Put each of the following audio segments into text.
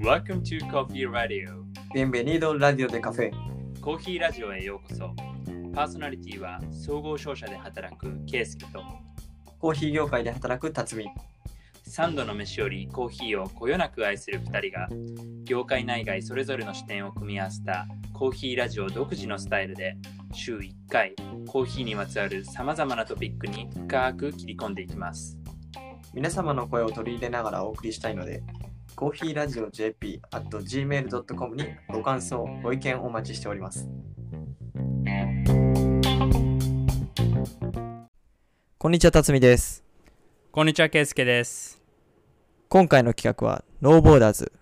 Welcome to Coffee Radio. Bienvenido Radio de Café コーヒーラジオへようこそ。パーソナリティは総合商社で働くケイスケと。コーヒー業界で働く辰巳。3度の飯よりコーヒーをこよなく愛する2人が業界内外それぞれの視点を組み合わせたコーヒーラジオ独自のスタイルで週1回コーヒーにまつわるさまざまなトピックに深く切り込んでいきます皆様の声を取り入れながらお送りしたいのでコーヒーラジオ JP at gmail.com にご感想ご意見お待ちしております。こんにちは辰巳です。こんにちはケイスケです。今回の企画はノーボーダーズ。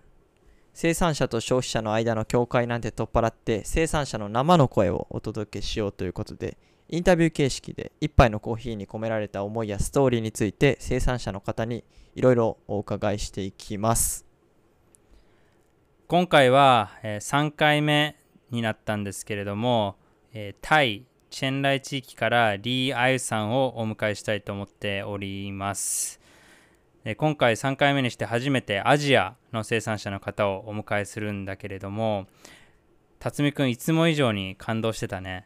生産者と消費者の間の境界なんて取っ払って生産者の生の声をお届けしようということでインタビュー形式で一杯のコーヒーに込められた思いやストーリーについて生産者の方にいろいろお伺いしていきます。今回は、えー3回目になったんですけれども、えータイチェンライ地域からリー・アユさんをお迎えしたいと思っております。で今回3回目にして初めてアジアの生産者の方をお迎えするんだけれども辰巳くんいつも以上に感動してたね。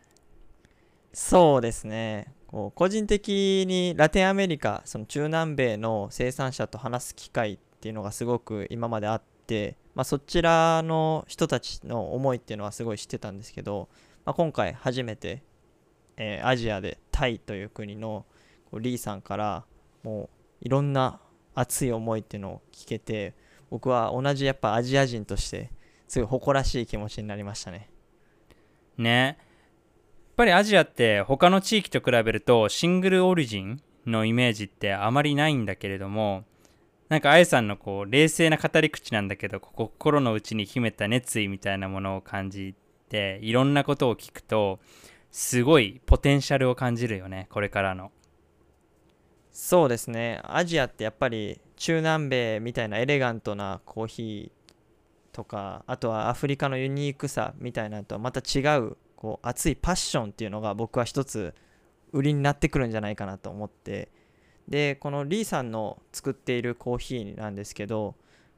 そうですねこう個人的にラテンアメリカその中南米の生産者と話す機会っていうのがすごく今まであって、まあ、そちらの人たちの思いっていうのはすごい知ってたんですけど、まあ、今回初めて、えーアジアでタイという国のこうリーさんからもういろんな熱い思いっていうのを聞けて僕は同じやっぱアジア人としてすごい誇らしい気持ちになりましたね。ねぱりアジアって他の地域と比べるとシングルオリジンのイメージってあまりないんだけれどもなんかあゆさんのこう冷静な語り口なんだけど心の内に秘めた熱意みたいなものを感じていろんなことを聞くとすごいポテンシャルを感じるよねこれからの。そうですね。アジアってやっぱり中南米みたいなエレガントなコーヒーとかあとはアフリカのユニークさみたいなのとはまた違うこう熱いパッションっていうのが僕は一つ売りになってくるんじゃないかなと思って。でこのリーさんの作っているコーヒーなんですけど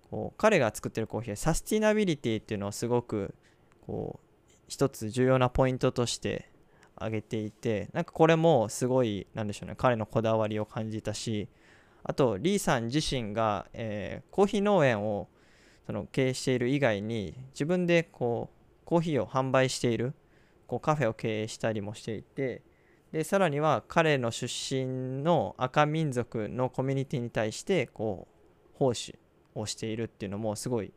こう彼が作ってるコーヒーはサスティナビリティっていうのをすごくこう一つ重要なポイントとして挙げていてなんかこれもすごいなんでしょうね彼のこだわりを感じたしあとリーさん自身が、えーコーヒー農園をその経営している以外に自分でこうコーヒーを販売しているこうカフェを経営したりもしていてでさらには彼の出身の赤民族のコミュニティに対してこう奉仕をしているっていうのもすごい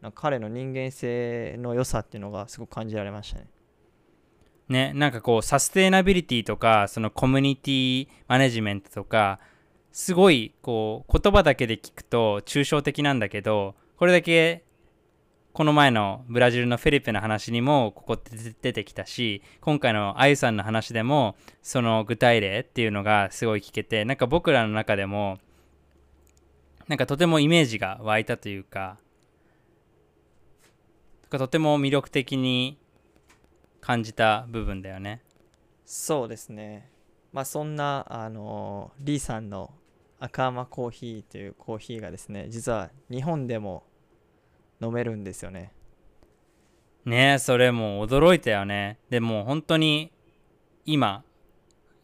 なんか彼の人間性の良さっていうのがすごく感じられましたね。ねなんかこうサステナビリティとかそのコミュニティマネジメントとかすごいこう言葉だけで聞くと抽象的なんだけどこれだけこの前のブラジルのフェリペの話にもここって出てきたし今回のあゆさんの話でもその具体例っていうのがすごい聞けてなんか僕らの中でもなんかとてもイメージが湧いたというかとても魅力的に感じた部分だよね。そうですね。まあそんなあのリーさんの赤甘コーヒーというコーヒーがですね実は日本でも飲めるんですよね。ねえそれもう驚いたよねでも本当に今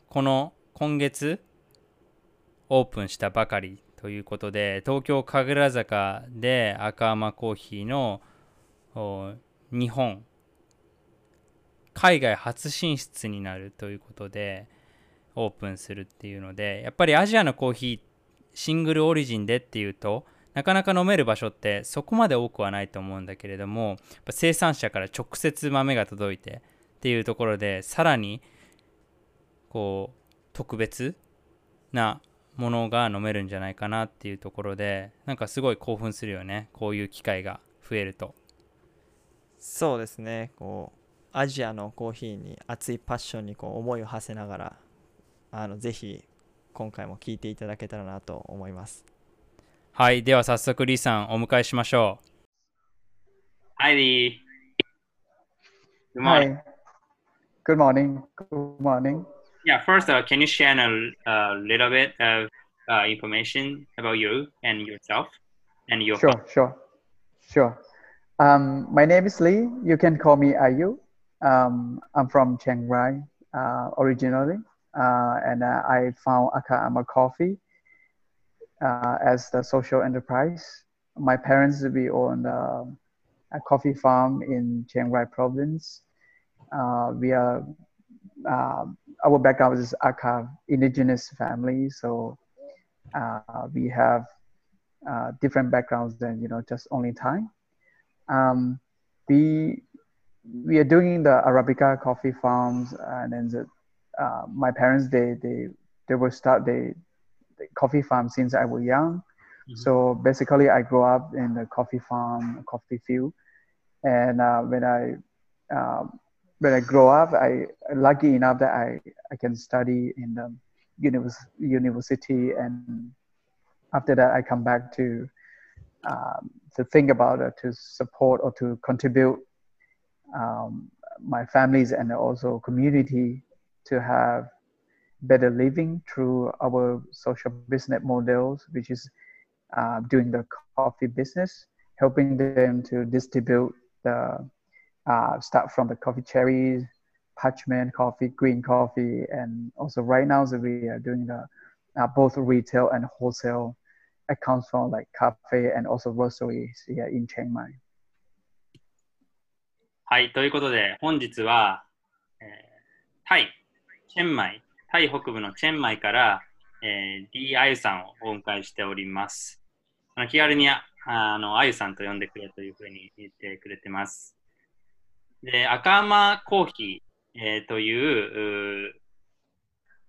この今月オープンしたばかりということで東京神楽坂で赤甘コーヒーの日本海外初進出になるということでオープンするっていうのでやっぱりアジアのコーヒーシングルオリジンでっていうとなかなか飲める場所ってそこまで多くはないと思うんだけれども生産者から直接豆が届いてっていうところでさらにこう特別なものが飲めるんじゃないかなっていうところでなんかすごい興奮するよねこういう機会が増えるとそうですね。こうアジアのコーヒーに熱いパッションにこう思いを馳せながらあのぜひ今回も聞いていただけたらなと思います。はい、では早速、リーさん、お迎えしましょう。はい、リー。Good morning. Good morning. Good morning. Yeah, first, uh, can you share a, a little bit of uh, information about you and yourself and your? Sure, family? sure, sure. Um, my name is Lee. You can call me Ayu. Um, I'm from Chiang Rai uh, originally, Uh, and uh, I found Akha Ama Coffee uh, as the social enterprise. My parents we own uh, a coffee farm in Chiang Rai province. Uh, we are uh, our background is Akha indigenous family, so uh, we have uh, different backgrounds than you know just only Thai. Um, we we are doing the Arabica coffee farms, and then the, uh, my parents they they they will start the, the coffee farm since I was young. Mhm. So basically, I grew up in the coffee farm, coffee field, and uh, when I um, when I grow up, I lucky enough that I, I can study in the univers- university, and after that, I come back to um, to think about it, to support or to contribute um, my families and also community to have better living through our social business models, which is uh, doing the coffee business, helping them to distribute the uh, start from the coffee cherries, parchment coffee, green coffee, and also right now so we are doing the uh, both retail and wholesale accounts for like cafe and also roasteries here in Chiang Mai. はい、ということで、本日は、えータイ、チェンマイ、 タイ北部のチェンマイから、えー、D あゆさんをお迎えしております。あの気軽にああのあゆさんと呼んでくれというふうに言ってくれてます。で、赤甘コーヒー、えーというう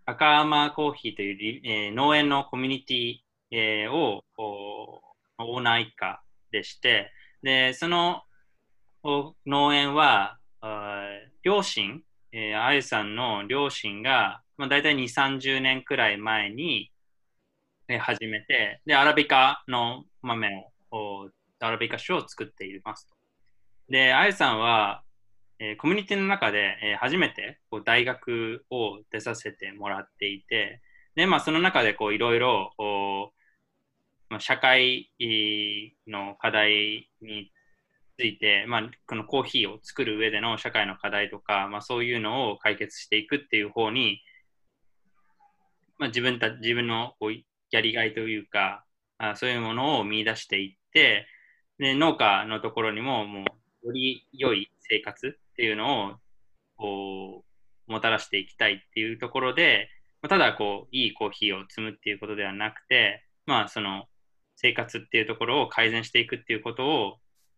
赤甘コーヒーという、えー農園のコミュニティ、えーをおオーナー一家でして、で、その農園は、両親、えーあゆさんの両親が、まあ、大体2、30年くらい前に、えー始めて、で、アラビカの豆を、アラビカ酒を作っていますと。で、あゆさんは、えーコミュニティの中で、えー初めてこう大学を出させてもらっていて、で、まあ、その中でこういろいろ、まあ、社会の課題について、まあ、このコーヒーを作る上での社会の課題とか、まあ、そういうのを解決していくっていう方に、まあ、自分た自分のこうやりがいというかあそういうものを見出していってで農家のところにももうより良い生活っていうのをこうもたらしていきたいっていうところで、まあただこういいコーヒーを積むっていうことではなくて、まあ、その生活っていうところを改善していくっていうことを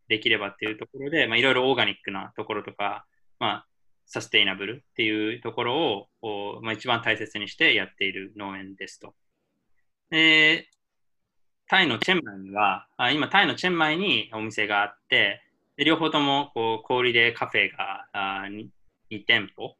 できればっていうところで、まあ、いろいろオーガニックなところとか、まあ、サステイナブルっていうところを、こまあ、一番大切にしてやっている農園ですと。で、タイのチェンマイには、あ今タイのチェンマイにお店があって、両方ともこう小売りでカフェがあ 2, 店舗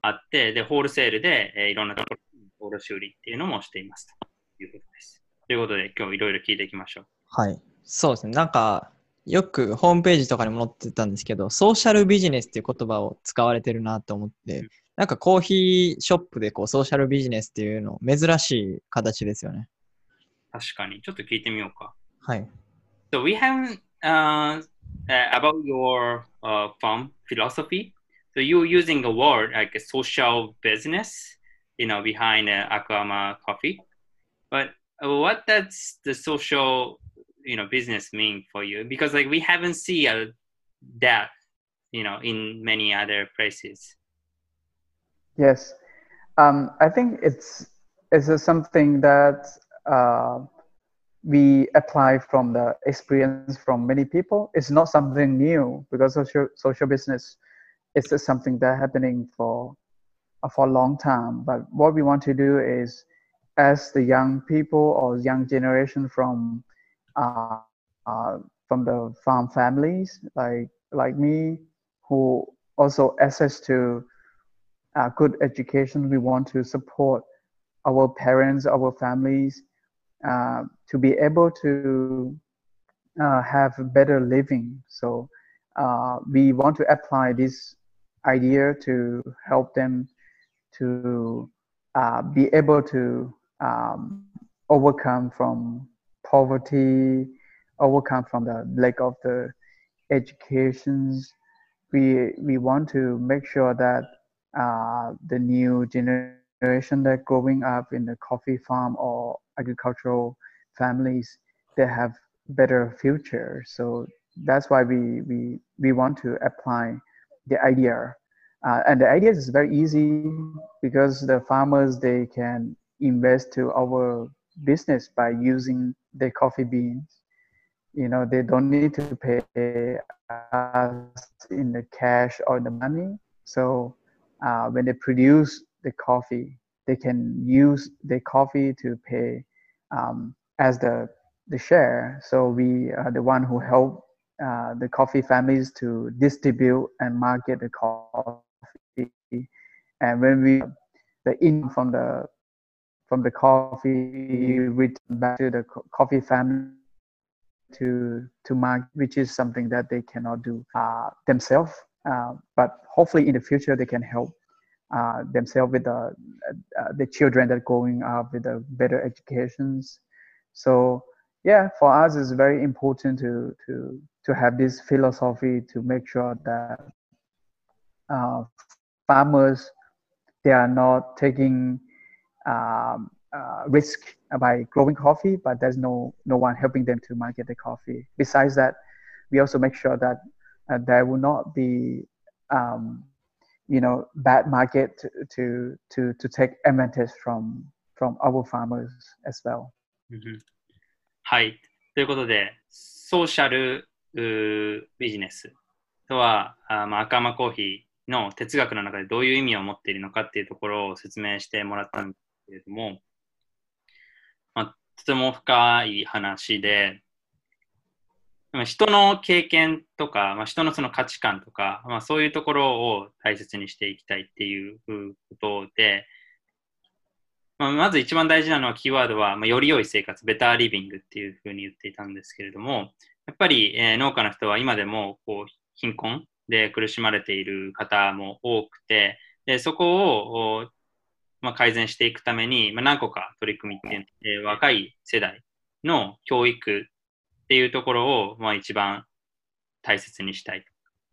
あって、で、ホールセールで、えーいろんなところに卸売りっていうのもしていますということです。ということで、今日いろいろ聞いていきましょう。はい。そうですね。なんか、よくホームページとかにも載ってたんですけど、ソーシャルビジネスっていう言葉を使われてるなと思って、うんなんかコーヒーショップでこうソーシャルビジネスっていうの珍しい形ですよね。確かに、ちょっと聞いてみようか。はい。So we have uh, uh, about your uh, farm philosophy. So you're using a word like a social business, you know, behind uh, Akama Coffee. But uh, what does the social, you know, business mean for you? Because like we haven't seen uh, that, you know, in many other places. Yes, um, I think it's it's a something that uh, we apply from the experience from many people. It's not something new because social social business is something that happening for uh, for a long time. But what we want to do is, as the young people or young generation from uh, uh, from the farm families like like me, who also access to uh, good education. We want to support our parents, our families, uh, to be able to uh, have better living. So uh, we want to apply this idea to help them to uh, be able to um, overcome from poverty, overcome from the lack of the educations. We we want to make sure that uh, the new generation that growing up in the coffee farm or agricultural families they have better future. So that's why we we we want to apply the idea uh, and the idea is very easy because the farmers they can invest to our business by using the coffee beans. You know they don't need to pay us in the cash or the money. So uh, when they produce the coffee they can use the coffee to pay um, as the the share. So we are the one who help uh, the coffee families to distribute and market the coffee. And when we the in from the from the coffee return back to the coffee family to to market, which is something that they cannot do uh, themselves. Uh, but hopefully, in the future, they can help uh, themselves with the uh, the children that are growing up with the better educations. So yeah, for us, it's very important to to to have this philosophy to make sure that uh, farmers they are not taking um, uh, risk by growing coffee, but there's no no one helping them to market the coffee. Besides that, we also make sure that uh, there will not be um, you know bad market to, to to to take advantage from from our farmers as well. はい。ということで、ソーシャルビジネスとは、あまあ、赤間コーヒーの哲学の中でどういう意味を持っているのかっていうところを説明してもらったんです けれども、まあ、とても深い話で、人の経験とか、まあ、人のその価値観とか、まあ、そういうところを大切にしていきたいっていうことで、まあ、まず一番大事なのはキーワードは、まあ、より良い生活、ベターリビングっていうふうに言っていたんですけれども、やっぱり、えー、農家の人は今でもこう貧困で苦しまれている方も多くて、でそこを、まあ、改善していくために、まあ、何個か取り組みって、えー、若い世代の教育っていうところを、まあ、一番大切にしたい。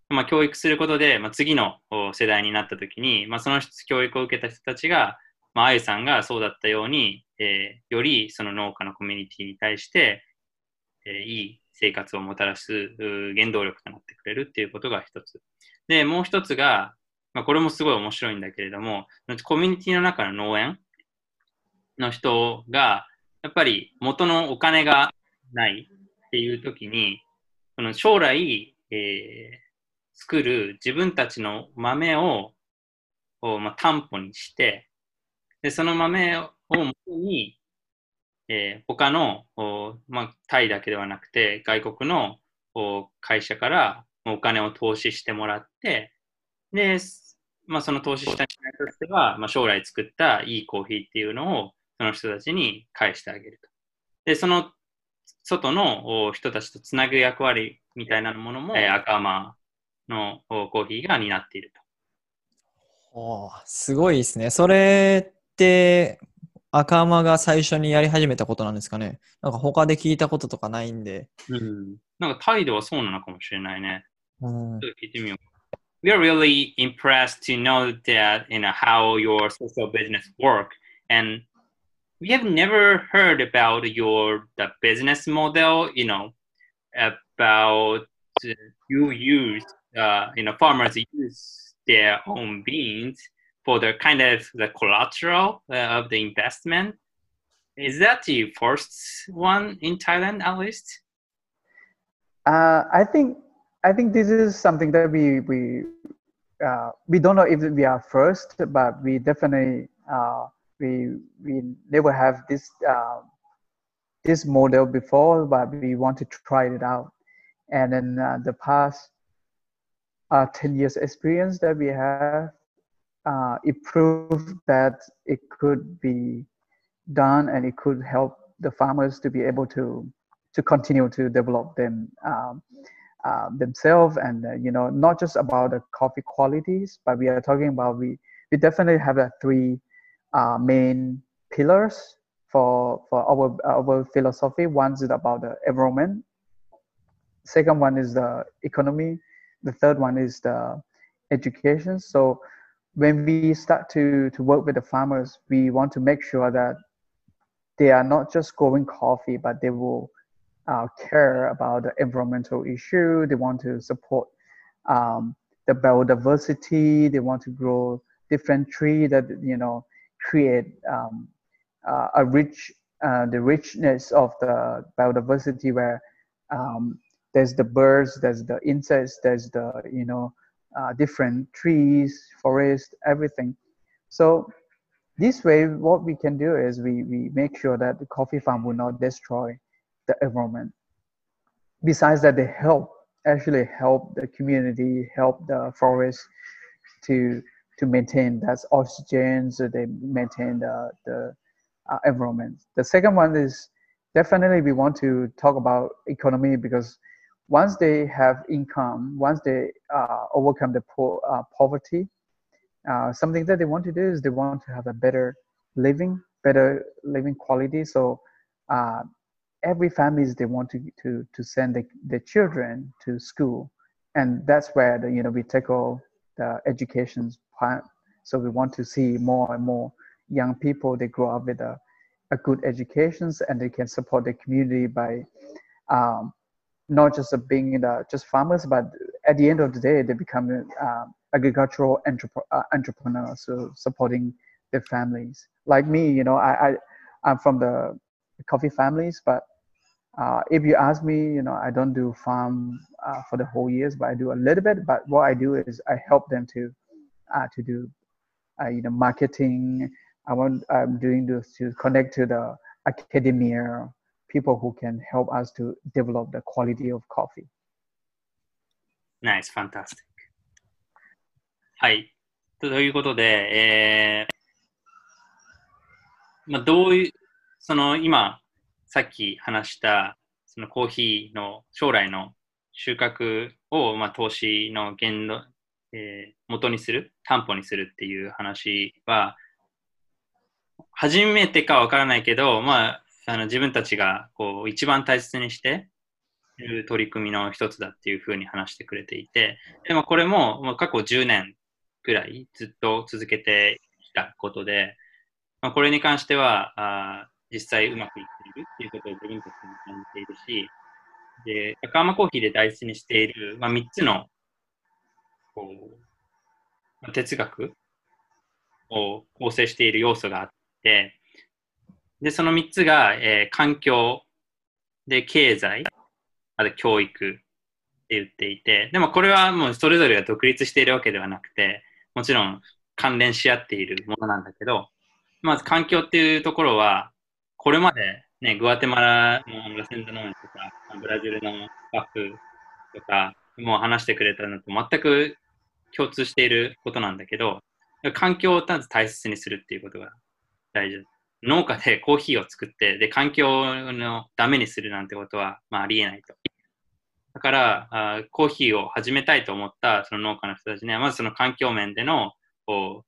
まあ、教育することで、まあ、次の世代になった時に、まあ、その教育を受けた人たちが、まあ、あゆさんがそうだったように、えー、よりその農家のコミュニティに対して、えー、いい生活をもたらす原動力となってくれるっていうことが一つ。で、もう一つが、まあ、これもすごい面白いんだけれども、コミュニティの中の農園の人が、やっぱり元のお金がないっていう時に、この将来、えー、作る自分たちの豆を、まあ、担保にして、で、その豆を元に、えー、他のお、まあ、タイだけではなくて、外国のお会社からお金を投資してもらって、で、まあ、その投資した人としては、まあ、将来作ったいいコーヒーっていうのをその人たちに返してあげると。で、その外の人たちとつなぐ役割みたいなものも、えー、赤間のコーヒーが担っていると。おすごいですね。それって赤間が最初にやり始めたことなんですかね？なんか他で聞いたこととかないんで。うん。なんかタイではそうなのかもしれないね。うん。ちょっと聞いてみよう。We are really impressed to know that you know how your social business work and we have never heard about your the business model you know about you use uh, you know farmers use their own beans for the kind of the collateral uh, of the investment. Is that the first one in Thailand, at least? Uh, I think I think this is something that we we uh, we don't know if we are first, but we definitely uh, we we never have this uh, this model before, but we want to try it out. And then uh, the past uh, ten years experience that we have, uh, it proved that it could be done and it could help the farmers to be able to to continue to develop them um, uh, themselves and uh, you know not just about the coffee qualities but we are talking about we we definitely have the three uh, main pillars for for our our philosophy. One is about the environment. Second one is the economy. The third one is the education. So when we start to to work with the farmers, we want to make sure that they are not just growing coffee, but they will uh, care about the environmental issue. They want to support um, the biodiversity. They want to grow different tree that you know create um, uh, a rich uh, the richness of the biodiversity where um, there's the birds, there's the insects, there's the you know uh, different trees, forest, everything. So this way, what we can do is we, we make sure that the coffee farm will not destroy the environment. Besides that, they help actually help the community, help the forest to to maintain that oxygen, so they maintain the the uh, environment. The second one is definitely we want to talk about economy because once they have income, once they uh, overcome the po- uh, poverty, uh, something that they want to do is they want to have a better living, better living quality. So uh, every families they want to to to send the, the children to school, and that's where the you know we tackle the education part. So we want to see more and more young people they grow up with a, a good educations and they can support the community by um, not just being the, just farmers, but at the end of the day they become uh, agricultural entrep- uh, entrepreneurs, so supporting their families. Like me, you know, I, I I'm from the coffee families, but uh, if you ask me, you know, I don't do farm uh, for the whole years, but I do a little bit. But what I do is I help them to uh, to do, uh, you know, marketing. I want I'm doing this to connect to the academia, people who can help us to develop the quality of coffee. Nice, fantastic. はい。ということで、えーまあ、どういう、その今、 さっき話したそのコーヒーの将来の収穫を、まあ、投資の限度、えー、元にする、担保にするっていう話は、初めてかわからないけど、まあ、あの自分たちがこう一番大切にしている取り組みの一つだっていうふうに話してくれていて、でもこれも、まあ、過去10年ぐらいずっと続けてきたことで、まあ、これに関してはあ実際うまくいっているっていうことを自分たちも感じているし、で、高浜コーヒーで大事にしている、まあ、3つのこう哲学を構成している要素があって、で、その3つが、えー、環境、で、経済、あと教育って言っていて、でもこれはもうそれぞれが独立しているわけではなくて、もちろん関連し合っているものなんだけど、まず環境っていうところは、これまでね、グアテマラのラセンダノーとか、ブラジルのバックとか、もう話してくれたのと全く共通していることなんだけど、環境を大切にするっていうことが大事農家でコーヒーを作って、で、環境のダメにするなんてことは、まあ、ありえないと。だからあ、コーヒーを始めたいと思ったその農家の人たちには、まずその環境面でのこう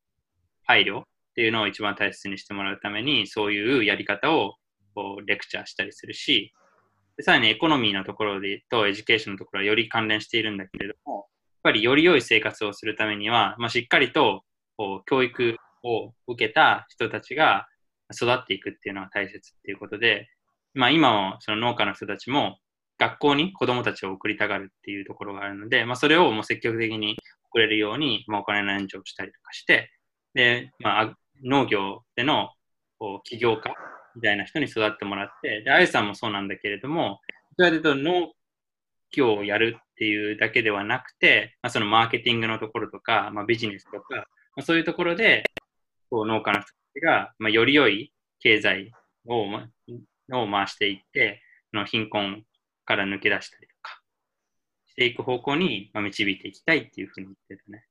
配慮っていうのを一番大切にしてもらうために、そういうやり方をこうレクチャーしたりするし、さらにエコノミーのところでとエデュケーションのところはより関連しているんだけれども、やっぱりより良い生活をするためには、まあ、しっかりとこう教育を受けた人たちが育っていくっていうのが大切っていうことで、まあ、今もその農家の人たちも学校に子供たちを送りたがるっていうところがあるので、まあ、それをもう積極的に送れるように、まあ、お金の援助をしたりとかして、で、まあ、農業でのこう起業家みたいな人に育ってもらって、で、あゆさんもそうなんだけれども、どちらかというと農業をやるっていうだけではなくて、まあ、そのマーケティングのところとか、まあ、ビジネスとか、まあ、そういうところでこう農家の人たちが、まあ、より良い経済を,、ま、を回していって、の貧困から抜け出したりとかしていく方向に、まあ、導いていきたいっていうふうに言ってたね。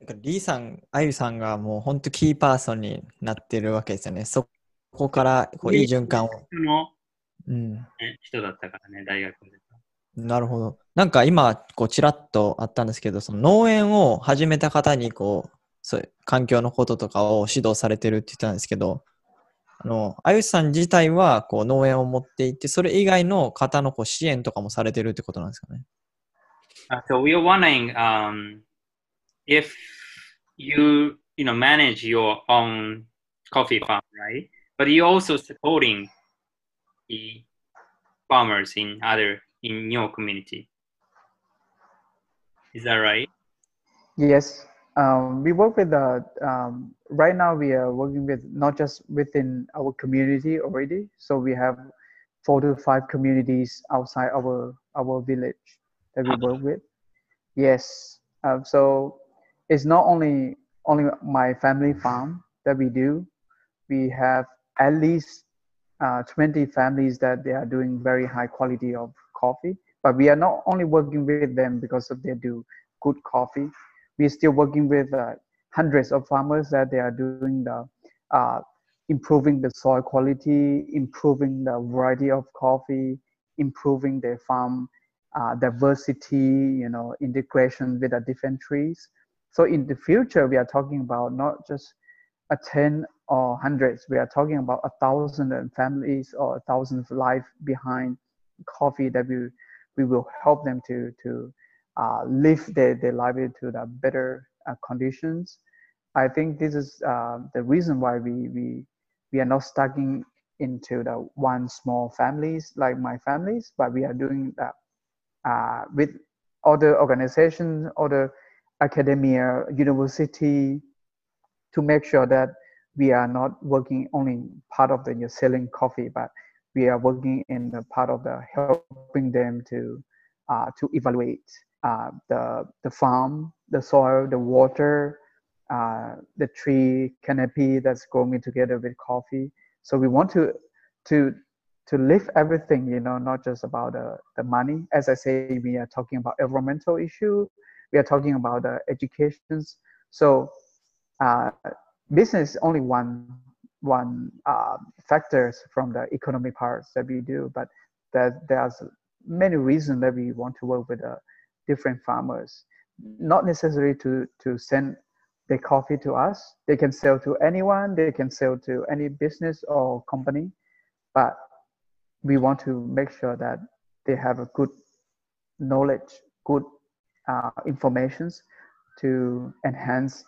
リーさん、あゆさんがもう本当キーパーソンになってるわけですよね。そこからこういい循環を。の、うんね、人だったからね、大学で。なるほど。なんか今、こうちらっとあったんですけど、その農園を始めた方にこう、そういう環境のこととかを指導されてるって言ってたんですけど、あの、あゆさん自体はこう農園を持っていて、それ以外の方のこう支援とかもされてるってことなんですかね？Uh, so we are wondering um, if you you know manage your own coffee farm, right? But you're also supporting the farmers in other in your community. Is that right? Yes, um, we work with the. Um, right now, we are working with not just within our community already. So we have four to five communities outside our our village that we work with. Yes, um, so it's not only only my family farm that we do. We have at least uh, 20 families that they are doing very high quality of coffee. But we are not only working with them because of they do good coffee we're still working with uh, hundreds of farmers that they are doing the uh, improving the soil quality, improving the variety of coffee, improving their farm uh, diversity, you know, integration with the different trees. So in the future, we are talking about not just a 10 or hundreds, we are talking about a thousand families or a thousand life behind coffee that we, we will help them to, to uh, live their, their livelihood to the better uh, conditions. I think this is uh, the reason why we, we, we are not stuck in, into the one small families like my families, but we are doing that uh, with other organizations, other academia, university, to make sure that we are not working only part of the selling coffee, but we are working in the part of the helping them to uh, to evaluate uh, the the farm, the soil, the water, uh, the tree canopy that's growing together with coffee. So we want to to to lift everything, you know, not just about the, the money. As I say, we are talking about environmental issue. We are talking about the educations. So uh, business is only one one uh, factors from the economic parts that we do, but there's many reasons that we want to work with the different farmers. Not necessarily to to send their coffee to us. They can sell to anyone. They can sell to any business or company, but we want to make sure that they have a good knowledge, good uh, informations to enhance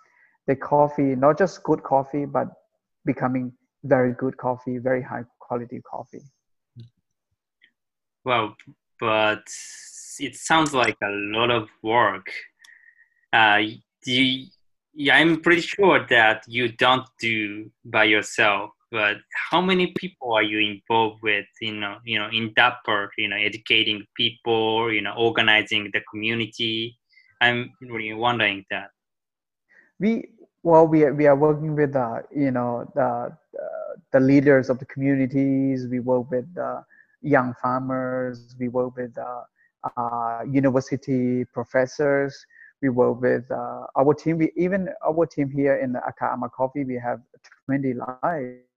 the coffee, not just good coffee, but becoming very good coffee, very high quality coffee. Well, but it sounds like a lot of work. Uh, you, I'm pretty sure that you don't do by yourself. But how many people are you involved with? You know, you know, in that part, you know, educating people, you know, organizing the community. I'm really wondering that. We well, we are, we are working with uh, you know the, the leaders of the communities. We work with uh, young farmers. We work with uh, uh, university professors. We work with uh, our team. We even our team here in the Akha Ama Coffee. We have 20 lives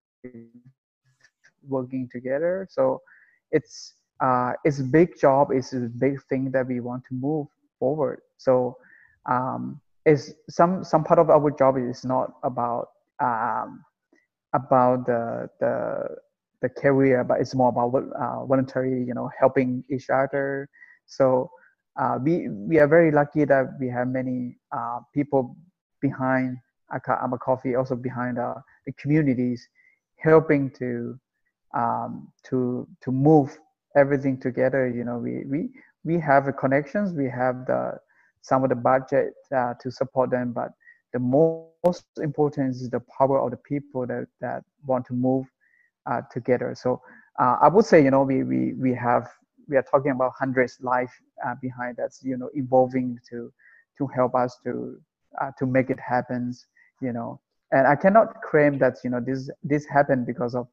working together. So it's uh, it's a big job. It's a big thing that we want to move forward. So um, is some some part of our job is not about um, about the the the career, but it's more about uh, voluntary, you know, helping each other. So uh, we we are very lucky that we have many uh, people behind Ama Coffee, also behind uh, the communities, helping to um, to to move everything together. You know, we we we have the connections, we have the some of the budget uh, to support them, but the most important is the power of the people that that want to move uh, together. So uh, I would say, you know, we we we have we are talking about hundreds life uh, behind that's you know evolving to to help us to uh, to make it happen. You know, and I cannot claim that you know this this happened because of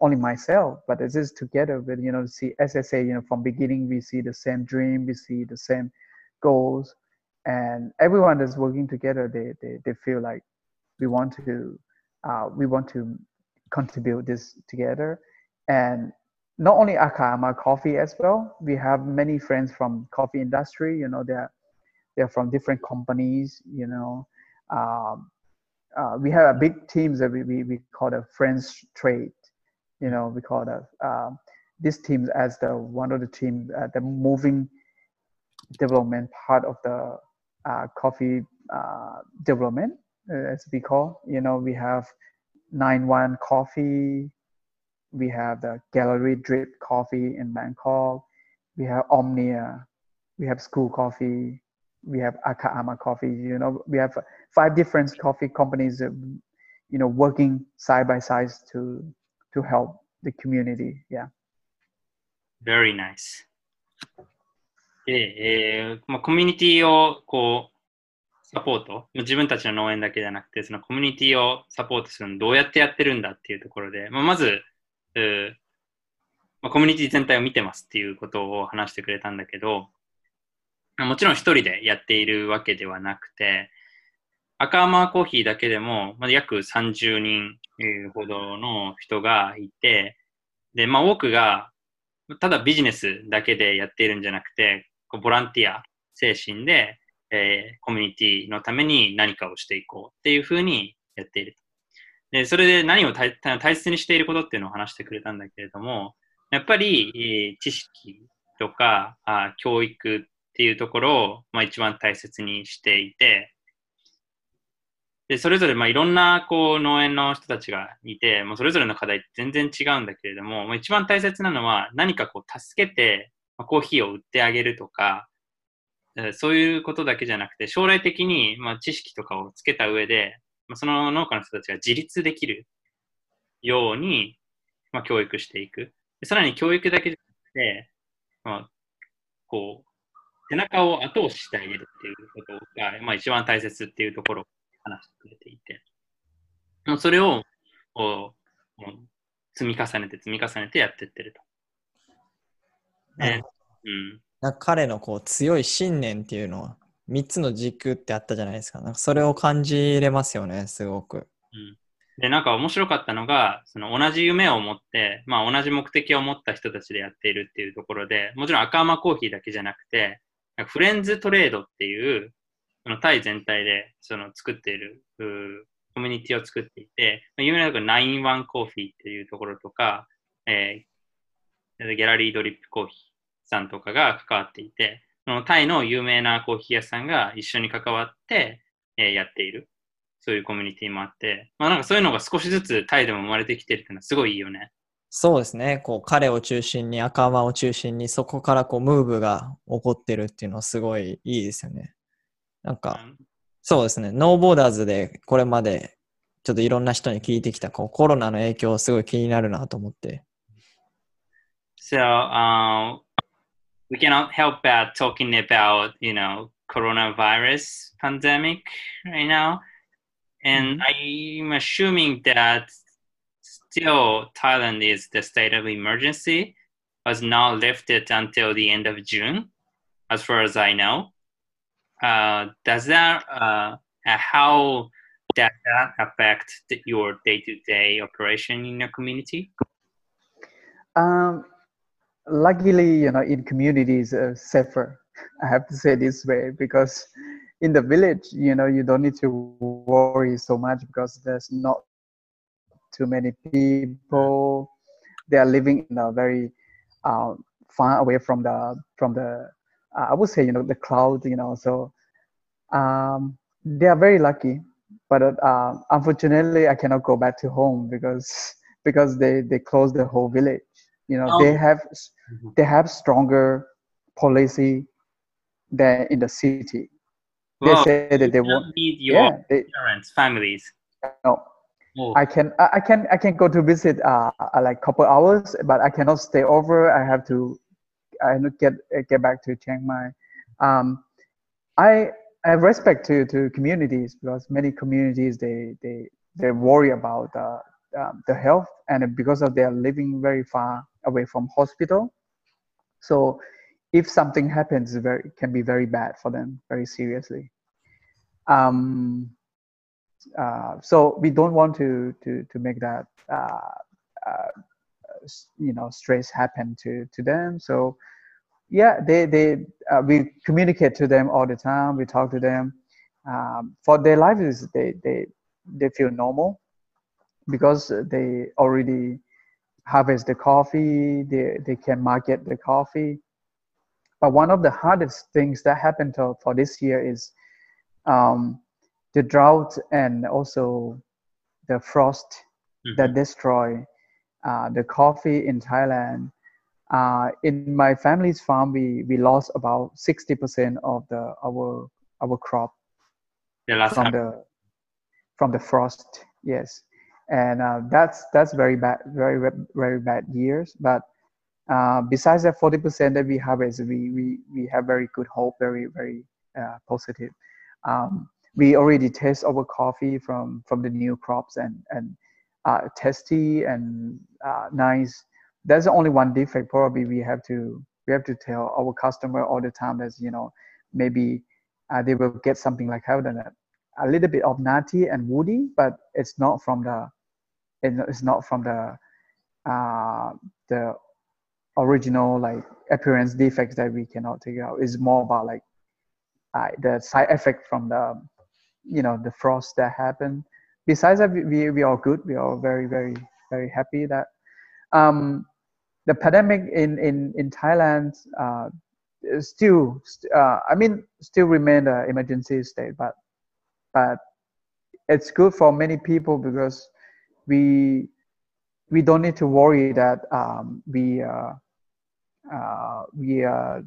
only myself, but this is together with you know see as I say, you know, from beginning we see the same dream, we see the same goals, and everyone that's working together, they they, they feel like we want to uh, we want to contribute this together and not only Akha Ama coffee as well. We have many friends from coffee industry. You know, they're they're from different companies. You know, um, uh, we have a big teams that we, we, we call the friends trade. You know, we call that uh, this team as the one of the team, uh, the moving development part of the uh, coffee uh, development, uh, as we call. You know, we have nine one coffee. We have the gallery drip coffee in Bangkok. We have Omnia. We have school coffee. We have Akaama coffee. You know, we have five different coffee companies. You know, working side by side to to help the community. Yeah. Very nice. で、えーまあ、コミュニティをこう、サポート、自分たちの農園だけじゃなくて、そのコミュニティをサポートするのどうやってやってるんだっていうところで、まあ、まず、うーまあ、コミュニティ全体を見てますっていうことを話してくれたんだけど、もちろん一人でやっているわけではなくて、赤マーコーヒーだけでも、まあ、約30人ほどの人がいて、で、まあ多くが、ただビジネスだけでやっているんじゃなくて、こうボランティア精神で、えーコミュニティのために何かをしていこうっていうふうにやっている。で、それで何を大大切にしていることっていうのを話してくれたんだけれども、やっぱり、えー知識とかあ教育っていうところを、まあ、一番大切にしていて、で、それぞれ、まあ、いろんな、こう、農園の人たちがいて、もうそれぞれの課題って全然違うんだけれども、まあ、一番大切なのは、何かこう、助けて、コーヒーを売ってあげるとか、そういうことだけじゃなくて、将来的に、まあ、知識とかをつけた上で、まあ、その農家の人たちが自立できるように、まあ、教育していく。さらに教育だけじゃなくて、まあ、こう、背中を後押ししてあげるっていうことが、まあ、一番大切っていうところを話してくれていて、もうそれをこうもう積み重ねて積み重ねてやってってると。ねうん、な彼のこう強い信念っていうのは3つの軸ってあったじゃないですか。なんかそれを感じれますよね、すごく。うん。で、なんか面白かったのが、その同じ夢を持って、まあ同じ目的を持った人たちでやっているっていうところで、もちろん赤浜コーヒーだけじゃなくて、フレンズトレードっていう、そのタイ全体でその作っているコミュニティを作っていて、有名なところ91コーヒーっていうところとか、えーギャラリードリップコーヒーさんとかが関わっていて、そのタイの有名なコーヒー屋さんが一緒に関わって、えーやっている。そういうコミュニティもあって、まあなんかそういうのが少しずつタイでも生まれてきてるっていうのはすごいいいよね。そうですね。こう彼を中心に、赤間を中心に、そこからこうムーブが起こってるっていうのはすごいいいですよね。なんか、そうですね。ノーボーダーズでこれまでちょっといろんな人に聞いてきたこうコロナの影響すごい気になるなと思って。So, uh, we cannot help but talking about, you know, coronavirus pandemic right now. And I'm assuming that still Thailand is the state of emergency was not lifted until the end of June, as far as I know. Uh, does that, uh, uh, how does that affect your day-to-day operation in your community? Um, luckily, you know, in communities uh, safer. I have to say this way because in the village, you know, you don't need to worry so much because there's not too many people. They are living in a very uh, far away from the from the uh, I would say you know the cloud. You know, so um, they are very lucky. But uh, unfortunately, I cannot go back to home because because they they closed the whole village. You know, they Oh. have Mhm. they have stronger policy than in the city. They say that they won't. need your Yeah, they, parents, families. no, Oh, I can I can I can go to visit uh, uh like couple hours, but I cannot stay over. I have to I get uh, get back to Chiang Mai. Um, I I have respect to to communities because many communities they they they worry about uh, um, the health and because of their living very far away from hospital. So if something happens, very can be very bad for them, very seriously. Um, uh, so we don't want to to to make that uh, uh, you know stress happen to to them. So yeah, they they we communicate to them all the time. We talk to them. Um, for their lives, they they they feel normal because they already harvest the coffee, they, they can market the coffee. But one of the hardest things that happened to, for this year is um, the drought and also the frost Mhm. that destroy uh, the coffee in Thailand. Uh, in my family's farm, we, we lost about 60% of the our our crop last from the from the frost yes and uh, that's that's very bad very very bad years but uh, besides that 40% that we harvest we, we we have very good hope very very uh, positive um, we already taste our coffee from from the new crops and and uh, tasty and uh, nice there's only one defect probably we have to we have to tell our customer all the time that you know maybe uh, they will get something like hazelnut a little bit of nutty and woody, but it's not from the it's not from the uh, the original like appearance defects that we cannot take out. It's more about like uh, the side effect from the you know the frost that happened. Besides that, we, we, are good. We are very very very happy that um, the pandemic in in in Thailand uh, still uh, I mean still remain the emergency state, but but it's good for many people because we we don't need to worry that um, we uh, uh, we uh,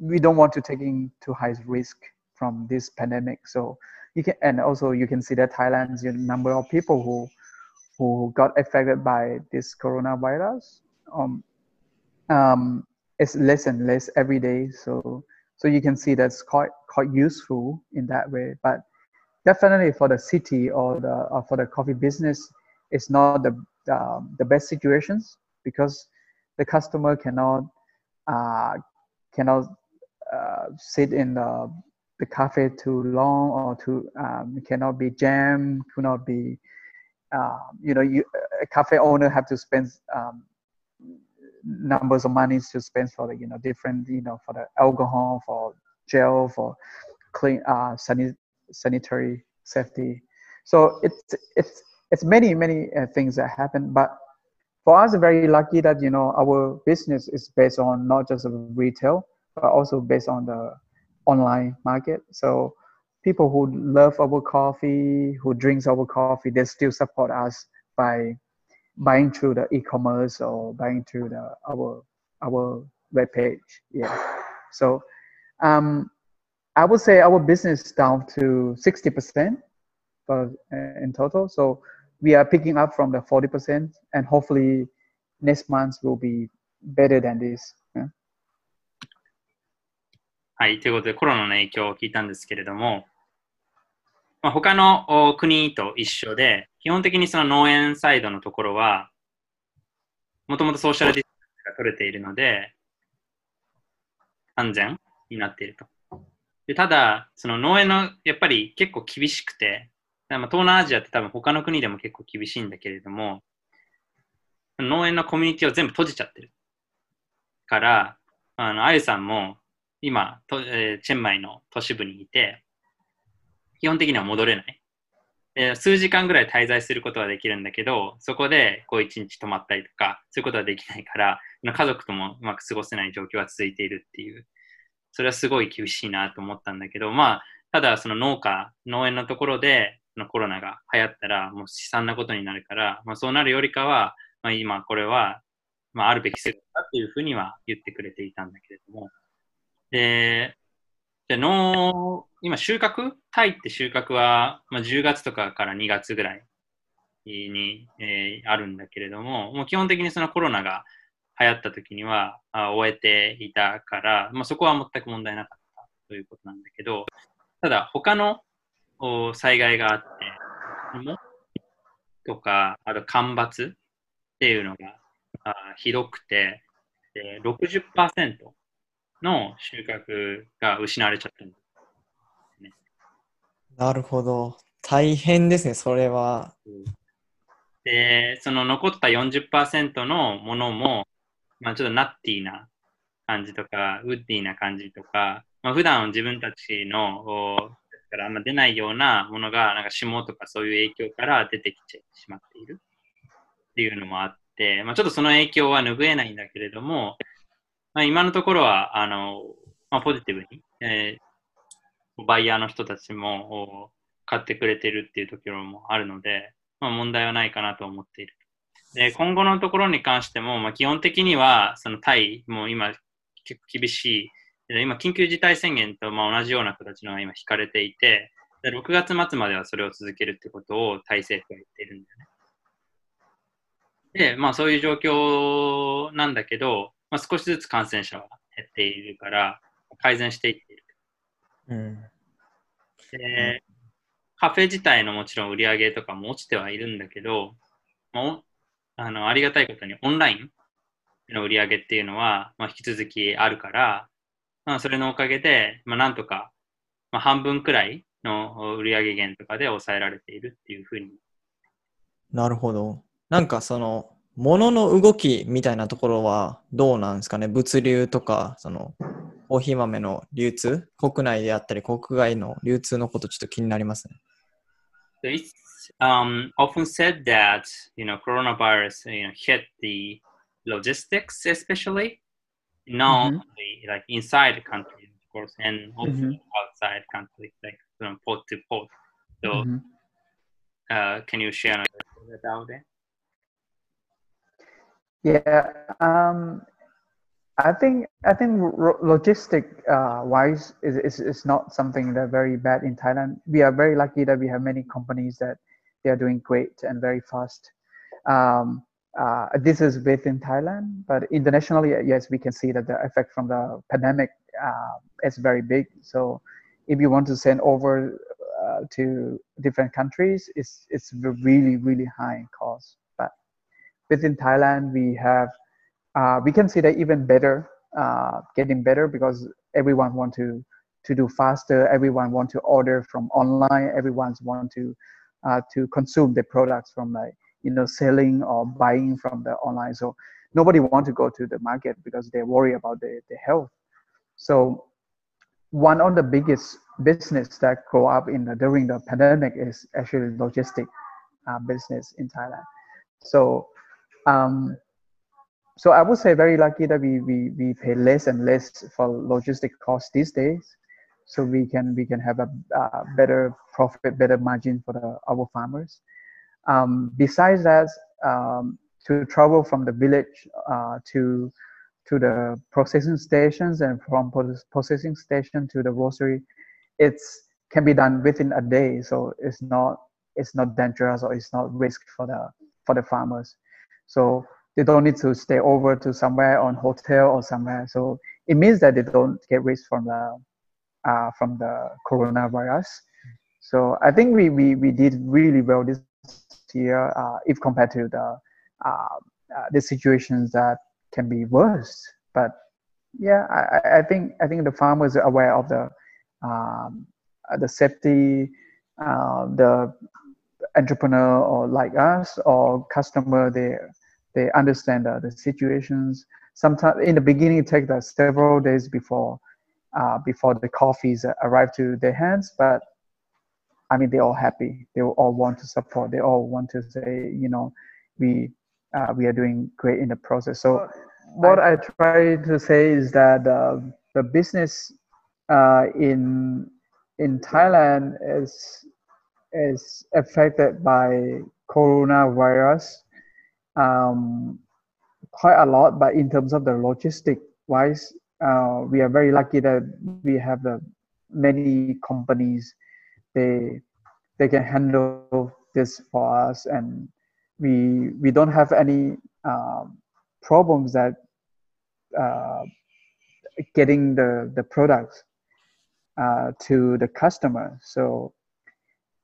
we don't want to taking too high risk from this pandemic. So you can and also you can see that Thailand's number of people who who got affected by this coronavirus um, um, is less and less every day. So so you can see that's quite quite useful in that way. But definitely for the city or the or for the coffee business, it's not the um, the best situations because the customer cannot uh, cannot uh, sit in the the cafe too long or too um, cannot be jam cannot be uh, you know you a cafe owner have to spend um, numbers of monies to spend for the you know different you know for the alcohol for gel for clean uh, sanit- sanitary safety. So it's it's it's many many uh, things that happen but for us very lucky that you know our business is based on not just retail but also based on the online market. So people who love our coffee who drinks our coffee they still support us by buying through the e-commerce or buying through the our our web page yeah. So um i would say our business down to 60% for, uh, in total. So we are picking up from the 40% and hopefully next month will be better than this. はい、ということでコロナの影響を聞いたんですけれども、まあ、他のお国と一緒で、基本的にその農園サイドのところは、もともとソーシャルディスタンスが取れているので、安全になっていると。でただ、その農園のやっぱり結構厳しくて、まあ東南アジアって多分他の国でも結構厳しいんだけれども、農園のコミュニティを全部閉じちゃってるから、あの、あゆさんも今、とえーチェンマイの都市部にいて、基本的には戻れない。で数時間ぐらい滞在することはできるんだけど、そこでこう一日泊まったりとか、そういうことはできないから、家族ともうまく過ごせない状況が続いているっていう、それはすごい厳しいなと思ったんだけど、まあ、ただその農家、農園のところでのコロナが流行ったら、もう悲惨なことになるから、まあ、そうなるよりかは、まあ、今これは、まあ、あるべき姿だっていうふうには言ってくれていたんだけれども、で、じゃ農、今収穫？タイって収穫は、まあ、10月とかから2月ぐらいに、えーあるんだけれども、もう基本的にそのコロナが流行った時にはあ終えていたから、まあ、そこは全く問題なかったということなんだけど、ただ他のお災害があって、とか、あと干ばつっていうのがあひどくて、で60%の収穫が失われちゃったんだなるほど。大変ですね、それは。で、その残った40%のものも、まあ、ちょっとナッティーな感じとか、ウッディーな感じとか、まあ、普段自分たちのおからあんま出ないようなものが、なんか霜とかそういう影響から出てきてしまっているっていうのもあって、まあ、ちょっとその影響は拭えないんだけれども、まあ、今のところは、あの、まあ、ポジティブに、えー、バイヤーの人たちも買ってくれてるっていうところもあるので、まあ、問題はないかなと思っている。で、今後のところに関しても、まあ、基本的には、そのタイ、も今結構厳しい、今、緊急事態宣言とまあ同じような形のが今引かれていて、で6月末まではそれを続けるってことをタイ政府が言っているんだよね。で、まあそういう状況なんだけど、まあ、少しずつ感染者は減っているから、改善していっている。うん、で、カフェ自体のもちろん売り上げとかも落ちてはいるんだけど、もあのありがたいことにオンラインの売り上げっていうのは、まあ、引き続きあるから、まあ、それのおかげで、まあ、なんとか、まあ、半分くらいの売上減とかで抑えられているっていうふうに。なるほど。なんかその、物の動きみたいなところはどうなんですかね物流とか、その、コーヒー豆の流通国内であったり国外の流通のことちょっと気になりますね。It's um, often said that, you know, coronavirus, you know, hit the logistics especially, not mm-hmm. only like inside the country, of course, and also mm-hmm. outside country, like from port to port. So, mm-hmm. uh, can you share about it? Yeah, um, I think I think logistic uh, wise is, is is not something that very bad in Thailand. We are very lucky that we have many companies that they are doing great and very fast. Um, uh, this is within Thailand, but internationally, yes, we can see that the effect from the pandemic uh, is very big. So if you want to send over uh, to different countries, it's it's really really high cost. Within Thailand, we have uh, we can see that even better, uh, getting better because everyone want to to do faster. Everyone want to order from online. Everyone's want to uh, to consume the products from like you know selling or buying from the online. So nobody want to go to the market because they worry about the, the health. So one of the biggest business that grow up in the, during the pandemic is actually logistic uh, business in Thailand. So, um, so I would say very lucky that we, we, we pay less and less for logistic costs these days. So we can we can have a uh, better profit, better margin for the, our farmers. Um, besides that, um, to travel from the village uh, to to the processing stations and from processing station to the grocery it's can be done within a day so it's not it's not dangerous or it's not risk for the for the farmers so they don't need to stay over to somewhere on hotel or somewhere so it means that they don't get risk from the uh, from the coronavirus so i think we we, we did really well this year uh, if compared to the uh, uh the situations that can be worse. But yeah, I, I think I think the farmers are aware of the um, the safety, uh, the entrepreneur or like us or customer they they understand the, the situations. Sometimes in the beginning, it takes us several days before uh, before the coffees arrive to their hands, but I mean, they're all happy. They all want to support. They all want to say, you know, we uh, we are doing great in the process. So what I, I try to say is that uh, the business uh, in in Thailand is is affected by coronavirus um, quite a lot. But in terms of the logistic wise, uh, we are very lucky that we have the many companies they they can handle this for us and we we don't have any um, problems that uh, getting the the products uh, to the customer. So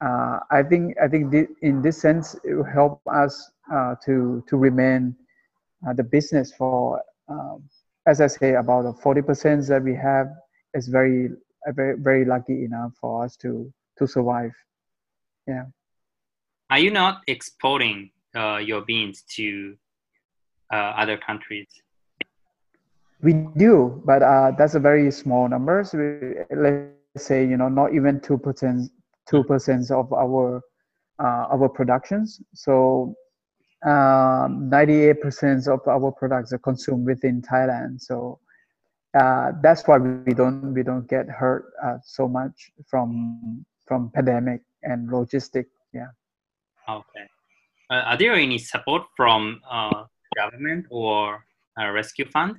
uh, I think I think th- in this sense it will help us to to remain uh, the business for um, as I say about the forty percent that we have is very very very lucky enough for us to to survive. Yeah. Are you not exporting uh, your beans to uh, other countries? We do, but uh, that's a very small number. So we, let's say you know not even two percent two percent of our uh, our productions. So um, 98% of our products are consumed within Thailand. So uh, that's why we don't we don't get hurt uh, so much from from pandemic and logistic. Yeah. Okay. Uh, are there any support from uh, government or a rescue fund?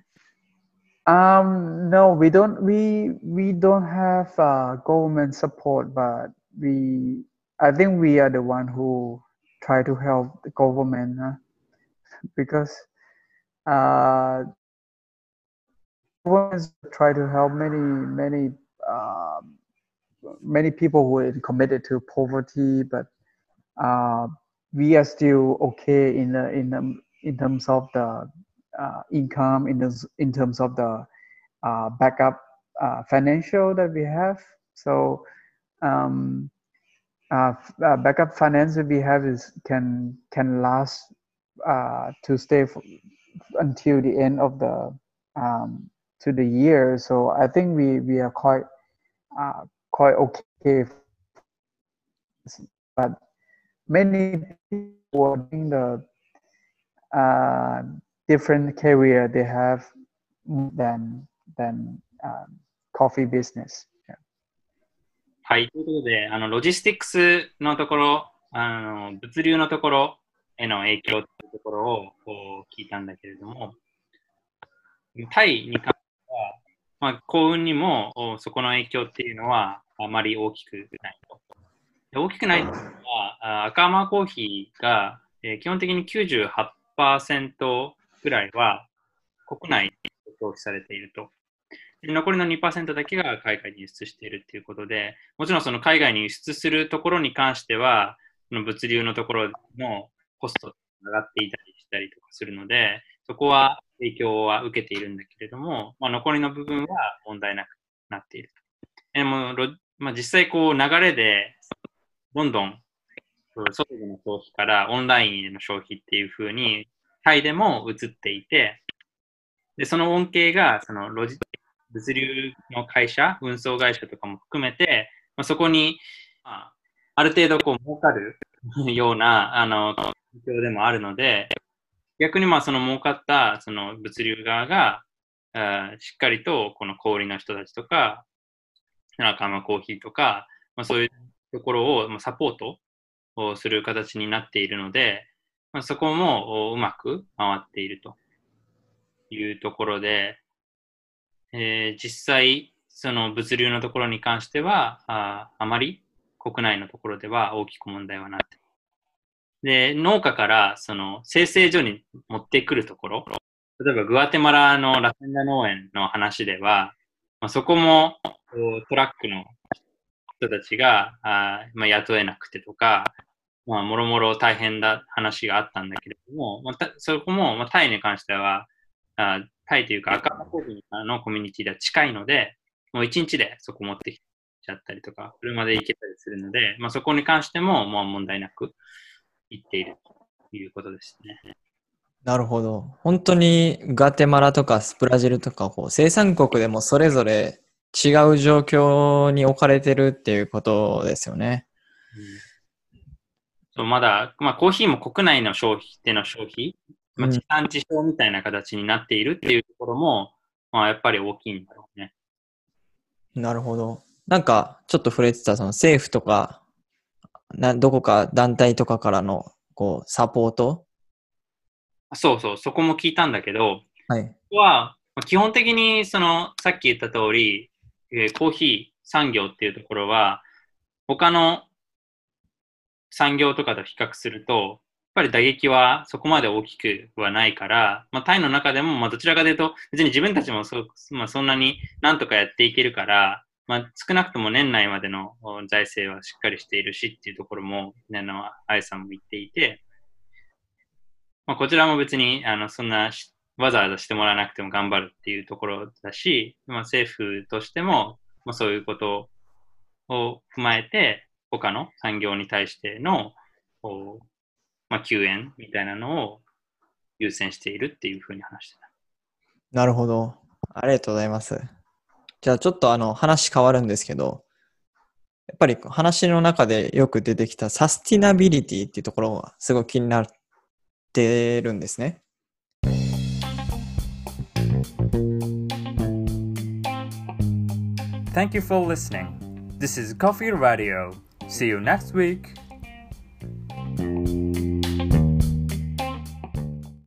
Um, no, we don't. We we don't have uh, government support, but we. I think we are the one who try to help the government because uh, governments try to help many many um, many people who are committed to poverty, but uh, we are still okay in the, in the, in terms of the uh, income, in the, in terms of the uh, backup uh, financial that we have. So um, uh, uh, backup finance we have is can can last uh, to stay f- until the end of the um, to the year. So I think we we are quite uh, quite okay. But many people in the uh, different career they have than than um, coffee business. はい、ということで、あのロジスティックスのところ、あの物流のところへの影響というところをこう聞いたんだけれども、タイに関しては、まあ、幸運にもそこの影響っていうのはあまり大きくないと。大きくないというのは、あ赤間コーヒーが、えー基本的に98%ぐらいは国内で消費されていると。残りの2%だけが海外に輸出しているということで、もちろんその海外に輸出するところに関しては、の物流のところのコストが上がっていたりしたりとかするので、そこは影響は受けているんだけれども、まあ、残りの部分は問題なくなっている。でもまあ、実際こう流れで、どんどん外での消費からオンラインへの消費っていう風に、タイでも移っていて、で、その恩恵が、そのロジ物流の会社、運送会社とかも含めて、まあ、そこに、まあ、ある程度こう儲かる ような、あの、環境でもあるので、逆にまあその儲かったその物流側が、あしっかりとこの小売りの人たちとか、仲間コーヒーとか、まあ、そういうところをサポートをする形になっているので、まあ、そこもうまく回っているというところで、えー実際、その物流のところに関しては、ああまり国内のところでは大きく問題はなくて。で、農家からその生成所に持ってくるところ、例えばグアテマラのラセンダ農園の話では、まあ、そこもトラックの人たちがあ、まあ、雇えなくてとか、まあ、もろもろ大変だ話があったんだけれども、まあ、たそこも、まあ、タイに関しては、あタイというか赤間コーヒーのコミュニティでは近いので、もう一日でそこ持ってきちゃったりとか、車で行けたりするので、まあ、そこに関してももう問題なく行っているということですね。なるほど。本当にガテマラとかスプラジルとかこう生産国でもそれぞれ違う状況に置かれてるっていうことですよね。そうまだ、まあ、コーヒーも国内の消費での消費、まあ、うん地産地消みたいな形になっているっていうところも、まあ、やっぱり大きいんだろうね。なるほど。なんかちょっと触れてたその政府とかなどこか団体とかからのこうサポート？あそうそう、そこも聞いたんだけど、はい。は、まあ基本的にその、さっき言った通り、えーコーヒー産業っていうところは、他の産業とかと比較すると、っぱり打撃はそこまで大きくはないから、まあ、タイの中でも、まあ、どちらかというと、別に自分たちもそ,、まあ、そんなになんとかやっていけるから、まあ、少なくとも年内までの財政はしっかりしているしっていうところも、あの、あやさんも言っていて、まあ、こちらも別に、あの、そんなわざわざしてもらわなくても頑張るっていうところだし、まあ、政府としても、まあ、そういうことを踏まえて、他の産業に対しての、まあ、救援みたいなのを優先しているっていうふうに話してた。なるほど。ありがとうございます。じゃあちょっとあの話変わるんですけど、やっぱり話の中でよく出てきたサスティナビリティっていうところがすごい気になってるんですね。Thank you for listening. This is Coffee Radio. See you next week.